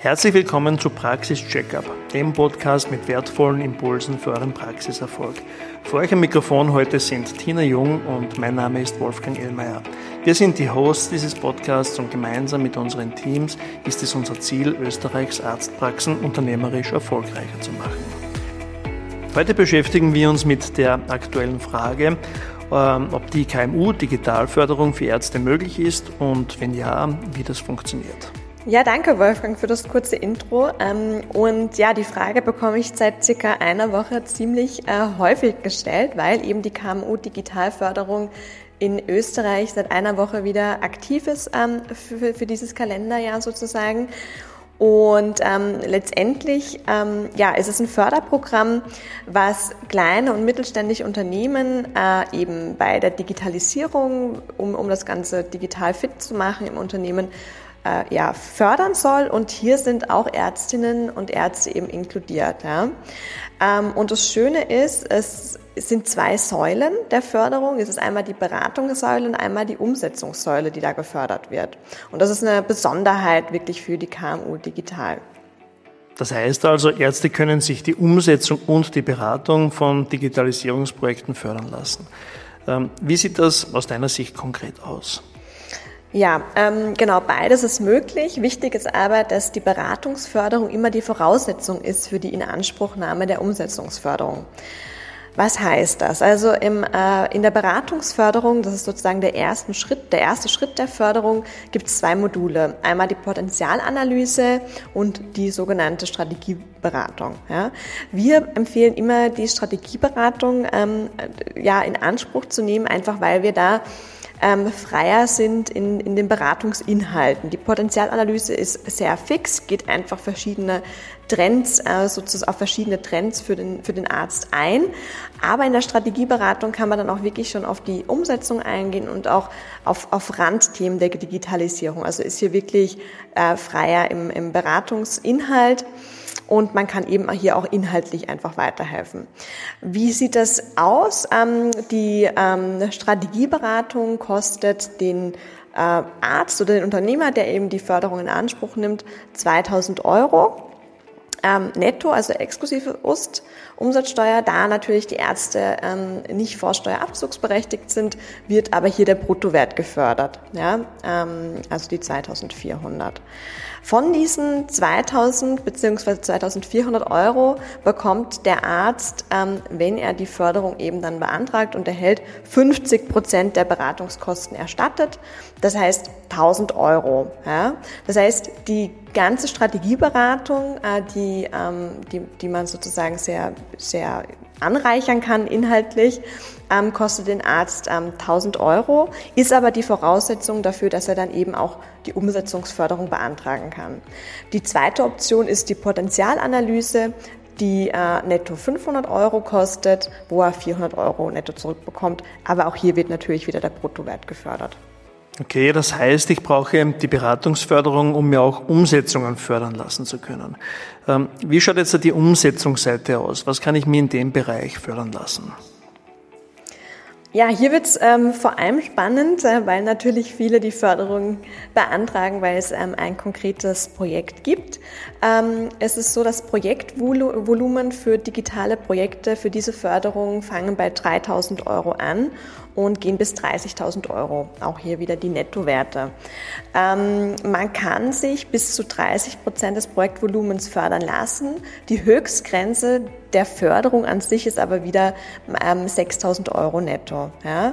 Herzlich willkommen zu Praxis Checkup, dem Podcast mit wertvollen Impulsen für euren Praxiserfolg. Für euch am Mikrofon heute sind Tina Jung und mein Name ist Wolfgang Ellmeier. Wir sind die Hosts dieses Podcasts und gemeinsam mit unseren Teams ist es unser Ziel, Österreichs Arztpraxen unternehmerisch erfolgreicher zu machen. Heute beschäftigen wir uns mit der aktuellen Frage, ähm, ob die KMU-Digitalförderung für Ärzte möglich ist und wenn ja, wie das funktioniert. Ja, danke Wolfgang für das kurze Intro. Ähm, und ja, die Frage bekomme ich seit circa einer Woche ziemlich äh, häufig gestellt, weil eben die KMU-Digitalförderung in Österreich seit einer Woche wieder aktiv ist ähm, für, dieses Kalenderjahr sozusagen. Und ähm, letztendlich ähm, ja, ist es ein Förderprogramm, was kleine und mittelständische Unternehmen äh, eben bei der Digitalisierung, um, um das Ganze digital fit zu machen im Unternehmen, äh, ja, fördern soll. Und hier sind auch Ärztinnen und Ärzte eben inkludiert. Ja. Ähm, und das Schöne ist, es sind zwei Säulen der Förderung. Es ist einmal die Beratungssäule und einmal die Umsetzungssäule, die da gefördert wird. Und das ist eine Besonderheit wirklich für die KMU digital. Das heißt also, Ärzte können sich die Umsetzung und die Beratung von Digitalisierungsprojekten fördern lassen. Ähm, wie sieht das aus deiner Sicht konkret aus? Ja, ähm, genau, beides ist möglich. Wichtig ist aber, dass die Beratungsförderung immer die Voraussetzung ist für die Inanspruchnahme der Umsetzungsförderung. Was heißt das? Also im, äh, in der Beratungsförderung, das ist sozusagen der erste Schritt, der erste Schritt der Förderung, gibt es zwei Module. Einmal die Potenzialanalyse und die sogenannte Strategieberatung. Ja. Wir empfehlen immer die Strategieberatung ähm, ja in Anspruch zu nehmen, einfach weil wir da ähm, freier sind in, in den Beratungsinhalten. Die Potenzialanalyse ist sehr fix, geht einfach verschiedene Trends, äh, sozusagen auf verschiedene Trends für den, für den Arzt ein. Aber in der Strategieberatung kann man dann auch wirklich schon auf die Umsetzung eingehen und auch auf, auf Randthemen der Digitalisierung. Also ist hier wirklich äh, freier im, im Beratungsinhalt und man kann eben hier auch inhaltlich einfach weiterhelfen. Wie sieht das aus? Ähm, die ähm, Strategieberatung kostet den äh, Arzt oder den Unternehmer, der eben die Förderung in Anspruch nimmt, 2000 Euro. Ähm, netto, also exklusive Ust, Umsatzsteuer, da natürlich die Ärzte ähm, nicht vorsteuerabzugsberechtigt sind, wird aber hier der Bruttowert gefördert, ja, ähm, also die 2400. Von diesen 2000 bzw. 2400 Euro bekommt der Arzt, ähm, wenn er die Förderung eben dann beantragt und erhält, 50 Prozent der Beratungskosten erstattet. Das heißt 1000 Euro. Ja. Das heißt, die ganze Strategieberatung, äh, die, ähm, die, die man sozusagen sehr, sehr anreichern kann inhaltlich, ähm, kostet den Arzt ähm, 1000 Euro, ist aber die Voraussetzung dafür, dass er dann eben auch die Umsetzungsförderung beantragen kann. Die zweite Option ist die Potenzialanalyse die äh, netto 500 Euro kostet, wo er 400 Euro netto zurückbekommt. Aber auch hier wird natürlich wieder der Bruttowert gefördert. Okay, das heißt, ich brauche die Beratungsförderung, um mir auch Umsetzungen fördern lassen zu können. Ähm, wie schaut jetzt die Umsetzungsseite aus? Was kann ich mir in dem Bereich fördern lassen? Ja, hier wird es ähm, vor allem spannend, äh, weil natürlich viele die Förderung beantragen, weil es ähm, ein konkretes Projekt gibt. Ähm, es ist so, das Projektvolumen für digitale Projekte für diese Förderung fangen bei 3000 Euro an und gehen bis 30.000 Euro. Auch hier wieder die Nettowerte. Ähm, man kann sich bis zu 30 Prozent des Projektvolumens fördern lassen. Die Höchstgrenze der Förderung an sich ist aber wieder ähm, 6.000 Euro netto. Ja?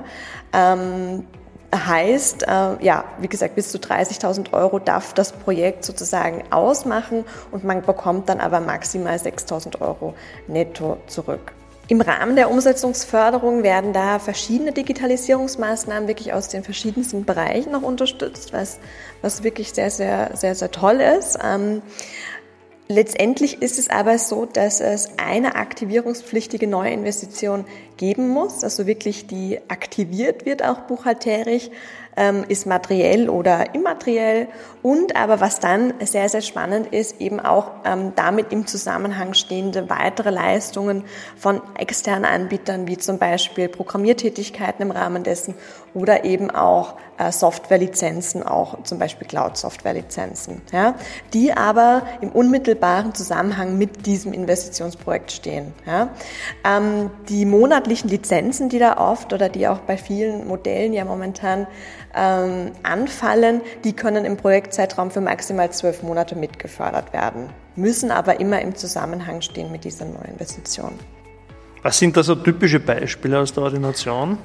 Ähm, heißt, äh, ja, wie gesagt, bis zu 30.000 Euro darf das Projekt sozusagen ausmachen und man bekommt dann aber maximal 6.000 Euro netto zurück. Im Rahmen der Umsetzungsförderung werden da verschiedene Digitalisierungsmaßnahmen wirklich aus den verschiedensten Bereichen noch unterstützt, was, was wirklich sehr, sehr, sehr, sehr toll ist. Ähm, Letztendlich ist es aber so, dass es eine aktivierungspflichtige Neuinvestition geben muss, also wirklich die aktiviert wird auch buchhalterisch, ähm, ist materiell oder immateriell und aber was dann sehr, sehr spannend ist, eben auch ähm, damit im Zusammenhang stehende weitere Leistungen von externen Anbietern, wie zum Beispiel Programmiertätigkeiten im Rahmen dessen oder eben auch äh, Softwarelizenzen, auch zum Beispiel Cloud-Softwarelizenzen, ja, die aber im unmittelbaren Zusammenhang mit diesem Investitionsprojekt stehen. Ja. Ähm, die monatlichen Lizenzen, die da oft oder die auch bei vielen Modellen ja momentan ähm, anfallen, die können im Projektzeitraum für maximal zwölf Monate mitgefördert werden, müssen aber immer im Zusammenhang stehen mit dieser Neuinvestition. Was sind da so typische Beispiele aus der Ordination?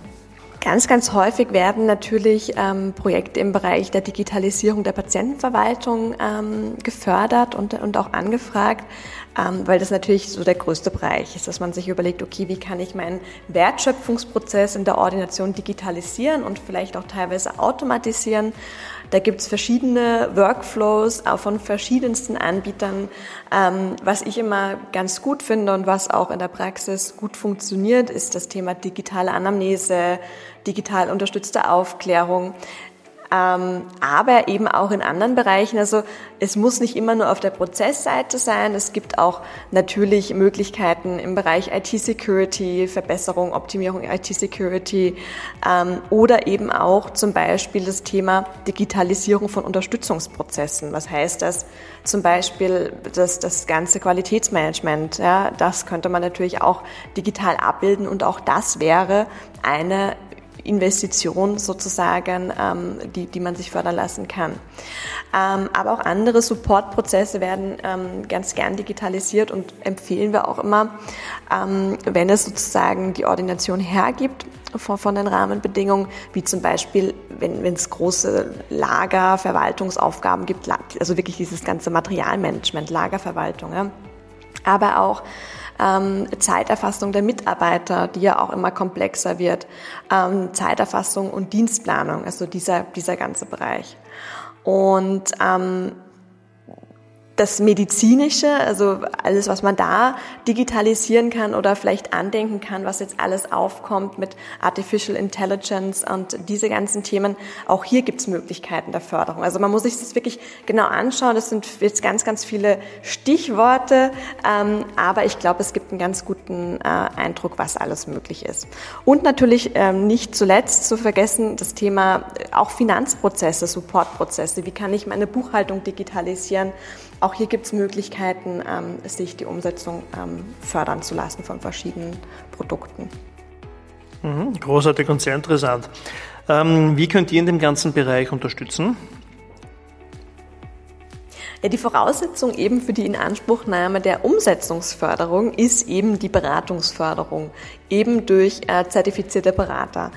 Ganz, ganz häufig werden natürlich ähm, Projekte im Bereich der Digitalisierung der Patientenverwaltung ähm, gefördert und, und auch angefragt, ähm, weil das natürlich so der größte Bereich ist, dass man sich überlegt, okay, wie kann ich meinen Wertschöpfungsprozess in der Ordination digitalisieren und vielleicht auch teilweise automatisieren. Da gibt es verschiedene Workflows auch von verschiedensten Anbietern. Ähm, was ich immer ganz gut finde und was auch in der Praxis gut funktioniert, ist das Thema digitale Anamnese, digital unterstützte Aufklärung aber eben auch in anderen Bereichen. Also es muss nicht immer nur auf der Prozessseite sein. Es gibt auch natürlich Möglichkeiten im Bereich IT-Security, Verbesserung, Optimierung IT-Security ähm, oder eben auch zum Beispiel das Thema Digitalisierung von Unterstützungsprozessen. Was heißt das? Zum Beispiel das, das ganze Qualitätsmanagement. Ja, das könnte man natürlich auch digital abbilden und auch das wäre eine Investition sozusagen, ähm, die, die man sich fördern lassen kann. Ähm, aber auch andere Supportprozesse werden ähm, ganz gern digitalisiert und empfehlen wir auch immer, ähm, wenn es sozusagen die Ordination hergibt von, von den Rahmenbedingungen, wie zum Beispiel, wenn, es große Lager, Verwaltungsaufgaben gibt, also wirklich dieses ganze Materialmanagement, Lagerverwaltung. Ja. Aber auch ähm, Zeiterfassung der Mitarbeiter, die ja auch immer komplexer wird, ähm, Zeiterfassung und Dienstplanung, also dieser, dieser ganze Bereich. Und ähm, das Medizinische, also alles, was man da digitalisieren kann oder vielleicht andenken kann, was jetzt alles aufkommt mit Artificial Intelligence und diese ganzen Themen, auch hier gibt es Möglichkeiten der Förderung. Also man muss sich das wirklich genau anschauen. Das sind jetzt ganz, ganz viele Stichworte, ähm, aber ich glaube, es gibt einen ganz guten äh, Eindruck, was alles möglich ist. Und natürlich ähm, nicht zuletzt zu vergessen, das Thema äh, auch Finanzprozesse, Supportprozesse. Wie kann ich meine Buchhaltung digitalisieren? Auch hier gibt es Möglichkeiten, ähm, sich die Umsetzung ähm, fördern zu lassen von verschiedenen Produkten. Mhm, großartig und sehr interessant. Ähm, wie könnt ihr in dem ganzen Bereich unterstützen? Ja, die Voraussetzung eben für die Inanspruchnahme der Umsetzungsförderung ist eben die Beratungsförderung, eben durch äh, zertifizierte Berater.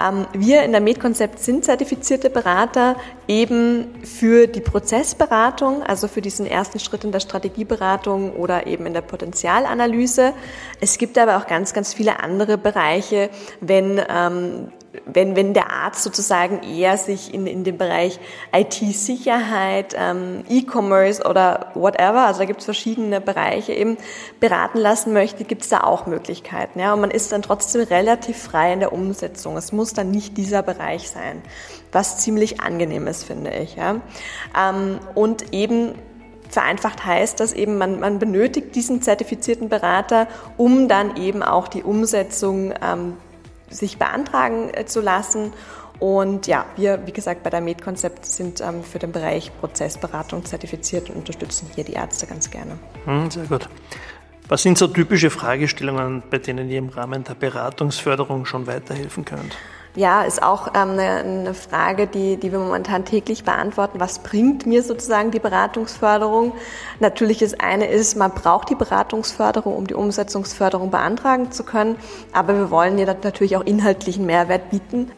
Ähm, wir in der MedConcept sind zertifizierte Berater eben für die Prozessberatung, also für diesen ersten Schritt in der Strategieberatung oder eben in der Potenzialanalyse. Es gibt aber auch ganz, ganz viele andere Bereiche, wenn ähm, wenn, wenn der Arzt sozusagen eher sich in, in dem Bereich IT-Sicherheit, ähm, E-Commerce oder whatever, also da gibt es verschiedene Bereiche eben, beraten lassen möchte, gibt es da auch Möglichkeiten. Ja? Und man ist dann trotzdem relativ frei in der Umsetzung. Es muss dann nicht dieser Bereich sein, was ziemlich angenehm ist, finde ich. Ja? Ähm, und eben vereinfacht heißt das eben, man, man benötigt diesen zertifizierten Berater, um dann eben auch die Umsetzung ähm, sich beantragen äh, zu lassen. Und ja, wir, wie gesagt, bei der MedConcept sind ähm, für den Bereich Prozessberatung zertifiziert und unterstützen hier die Ärzte ganz gerne. Hm, sehr gut. Was sind so typische Fragestellungen, bei denen ihr im Rahmen der Beratungsförderung schon weiterhelfen könnt? Ja, ist auch ähm, eine, Frage, die, die wir momentan täglich beantworten. Was bringt mir sozusagen die Beratungsförderung? Natürlich das eine ist, man braucht die Beratungsförderung, um die Umsetzungsförderung beantragen zu können. Aber wir wollen ja natürlich auch inhaltlichen Mehrwert bieten.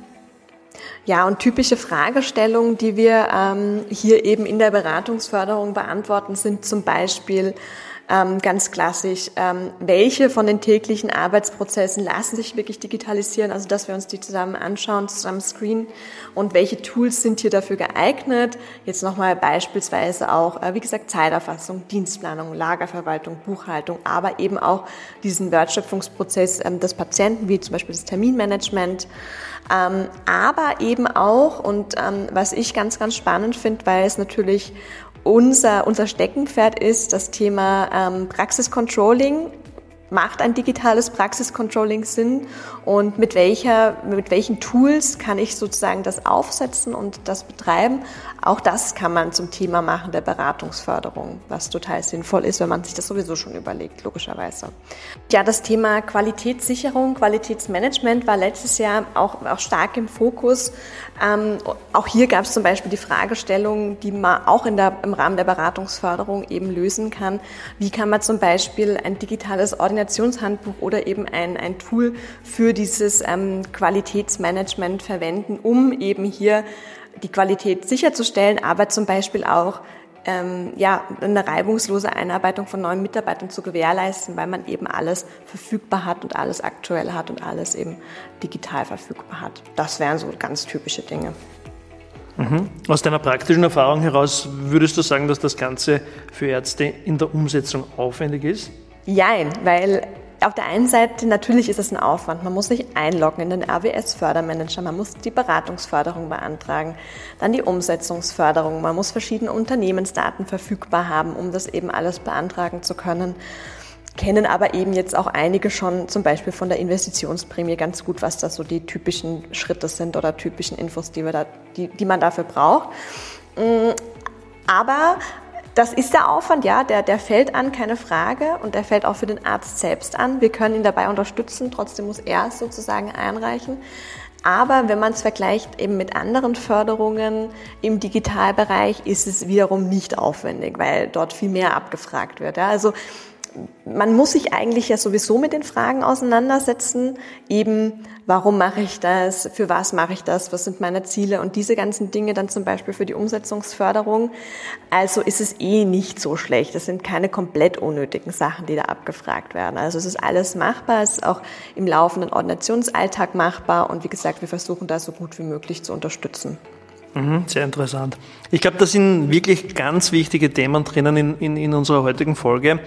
Ja, und typische Fragestellungen, die wir ähm, hier eben in der Beratungsförderung beantworten, sind zum Beispiel, ähm, ganz klassisch, ähm, welche von den täglichen Arbeitsprozessen lassen sich wirklich digitalisieren, also dass wir uns die zusammen anschauen, zusammen screenen und welche Tools sind hier dafür geeignet. Jetzt nochmal beispielsweise auch, äh, wie gesagt, Zeiterfassung, Dienstplanung, Lagerverwaltung, Buchhaltung, aber eben auch diesen Wertschöpfungsprozess ähm, des Patienten, wie zum Beispiel das Terminmanagement. Ähm, aber eben auch, und ähm, was ich ganz, ganz spannend finde, weil es natürlich unser, unser Steckenpferd ist das Thema ähm, Praxiscontrolling macht ein digitales Praxiscontrolling Sinn und mit welcher, mit welchen Tools kann ich sozusagen das aufsetzen und das betreiben? Auch das kann man zum Thema machen der Beratungsförderung, was total sinnvoll ist, wenn man sich das sowieso schon überlegt, logischerweise. Ja, das Thema Qualitätssicherung, Qualitätsmanagement war letztes Jahr auch, auch stark im Fokus. Ähm, auch hier gab es zum Beispiel die Fragestellung, die man auch in der, im Rahmen der Beratungsförderung eben lösen kann. Wie kann man zum Beispiel ein digitales Ordination Koordinationshandbuch oder eben ein, ein Tool für dieses ähm, Qualitätsmanagement verwenden, um eben hier die Qualität sicherzustellen, aber zum Beispiel auch ähm, ja, eine reibungslose Einarbeitung von neuen Mitarbeitern zu gewährleisten, weil man eben alles verfügbar hat und alles aktuell hat und alles eben digital verfügbar hat. Das wären so ganz typische Dinge. Mhm. Aus deiner praktischen Erfahrung heraus würdest du sagen, dass das Ganze für Ärzte in der Umsetzung aufwendig ist? Jein, weil auf der einen Seite natürlich ist es ein Aufwand. Man muss sich einloggen in den AWS-Fördermanager, man muss die Beratungsförderung beantragen, dann die Umsetzungsförderung, man muss verschiedene Unternehmensdaten verfügbar haben, um das eben alles beantragen zu können. Kennen aber eben jetzt auch einige schon zum Beispiel von der Investitionsprämie ganz gut, was da so die typischen Schritte sind oder typischen Infos, die, wir da, die, die man dafür braucht. Mm, aber das ist der Aufwand, ja, der, der fällt an, keine Frage, und der fällt auch für den Arzt selbst an. Wir können ihn dabei unterstützen, trotzdem muss er es sozusagen einreichen. Aber wenn man es vergleicht eben mit anderen Förderungen im Digitalbereich, ist es wiederum nicht aufwendig, weil dort viel mehr abgefragt wird. Ja. Also man muss sich eigentlich ja sowieso mit den Fragen auseinandersetzen, eben warum mache ich das, für was mache ich das, was sind meine Ziele und diese ganzen Dinge dann zum Beispiel für die Umsetzungsförderung. Also ist es eh nicht so schlecht. Es sind keine komplett unnötigen Sachen, die da abgefragt werden. Also es ist alles machbar, es ist auch im laufenden Ordinationsalltag machbar und wie gesagt, wir versuchen da so gut wie möglich zu unterstützen. Mhm, sehr interessant. Ich glaube, da sind wirklich ganz wichtige Themen drinnen in, in, in unserer heutigen Folge.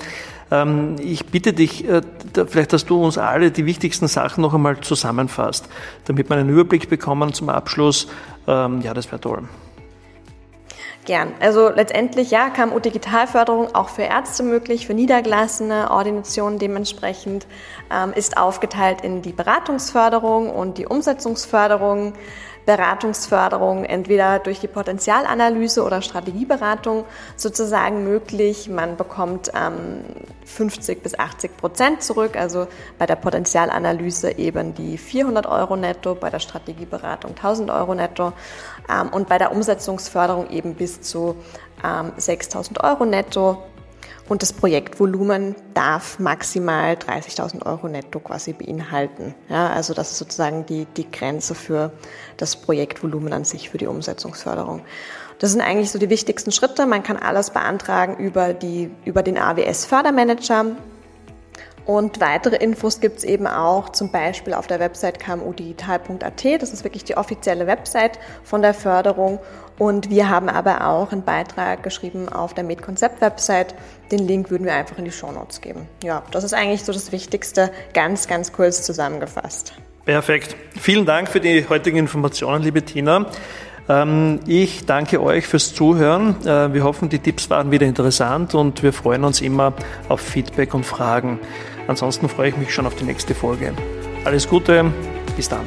Ähm, ich bitte dich, äh, vielleicht, dass du uns alle die wichtigsten Sachen noch einmal zusammenfasst, damit wir einen Überblick bekommen zum Abschluss. Ähm, ja, das wäre toll. Gern. Also letztendlich, ja, KMU Digitalförderung auch für Ärzte möglich, für niedergelassene Ordinationen dementsprechend, ähm, ist aufgeteilt in die Beratungsförderung und die Umsetzungsförderung. Beratungsförderung entweder durch die Potenzialanalyse oder Strategieberatung sozusagen möglich. Man bekommt ähm, 50 bis 80 Prozent zurück, also bei der Potenzialanalyse eben die 400 Euro netto, bei der Strategieberatung 1000 Euro netto ähm, und bei der Umsetzungsförderung eben bis zu ähm, 6000 Euro netto. Und das Projektvolumen darf maximal 30.000 Euro netto quasi beinhalten. Ja, also das ist sozusagen die, die Grenze für das Projektvolumen an sich, für die Umsetzungsförderung. Das sind eigentlich so die wichtigsten Schritte. Man kann alles beantragen über, die, über den AWS Fördermanager. Und weitere Infos gibt es eben auch zum Beispiel auf der Website kmudigital.at. Das ist wirklich die offizielle Website von der Förderung. Und wir haben aber auch einen Beitrag geschrieben auf der MedConcept-Website. Den Link würden wir einfach in die Show Notes geben. Ja, das ist eigentlich so das Wichtigste, ganz, ganz kurz zusammengefasst. Perfekt. Vielen Dank für die heutigen Informationen, liebe Tina. Ähm, ich danke euch fürs Zuhören. Äh, wir hoffen, die Tipps waren wieder interessant und wir freuen uns immer auf Feedback und Fragen. Ansonsten freue ich mich schon auf die nächste Folge. Alles Gute, bis dann.